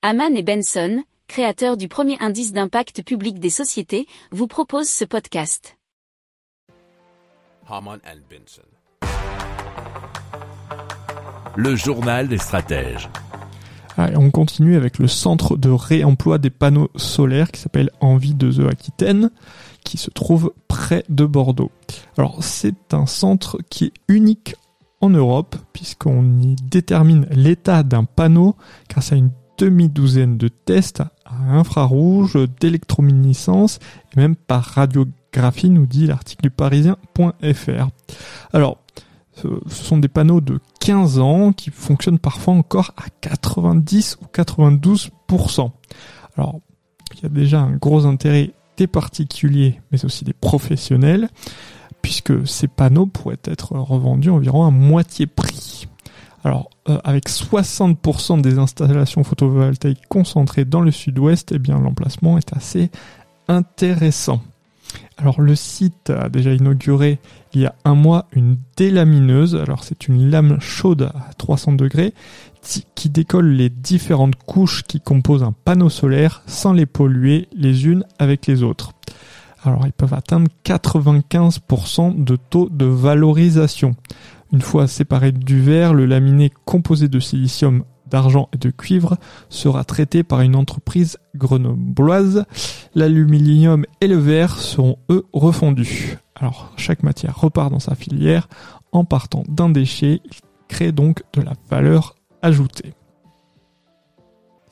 Haman et Benson, créateurs du premier indice d'impact public des sociétés, vous proposent ce podcast. Haman and Benson. Le journal des stratèges. Allez, on continue avec le centre de réemploi des panneaux solaires qui s'appelle Envie de The Aquitaine, qui se trouve près de Bordeaux. Alors c'est un centre qui est unique en Europe puisqu'on y détermine l'état d'un panneau grâce à une demi-douzaine de tests à infrarouge, d'électrominiscence et même par radiographie, nous dit l'article du parisien.fr. Alors, ce sont des panneaux de 15 ans qui fonctionnent parfois encore à 90 ou 92%. Alors, il y a déjà un gros intérêt des particuliers, mais aussi des professionnels, puisque ces panneaux pourraient être revendus environ à moitié prix. Alors, euh, avec 60% des installations photovoltaïques concentrées dans le sud-ouest, eh bien, l'emplacement est assez intéressant. Alors, le site a déjà inauguré il y a un mois une délamineuse. Alors, c'est une lame chaude à 300 degrés qui décolle les différentes couches qui composent un panneau solaire sans les polluer les unes avec les autres. Alors, ils peuvent atteindre 95% de taux de valorisation. Une fois séparé du verre, le laminé composé de silicium, d'argent et de cuivre sera traité par une entreprise grenobloise. L'aluminium et le verre seront eux refondus. Alors chaque matière repart dans sa filière en partant d'un déchet, il crée donc de la valeur ajoutée.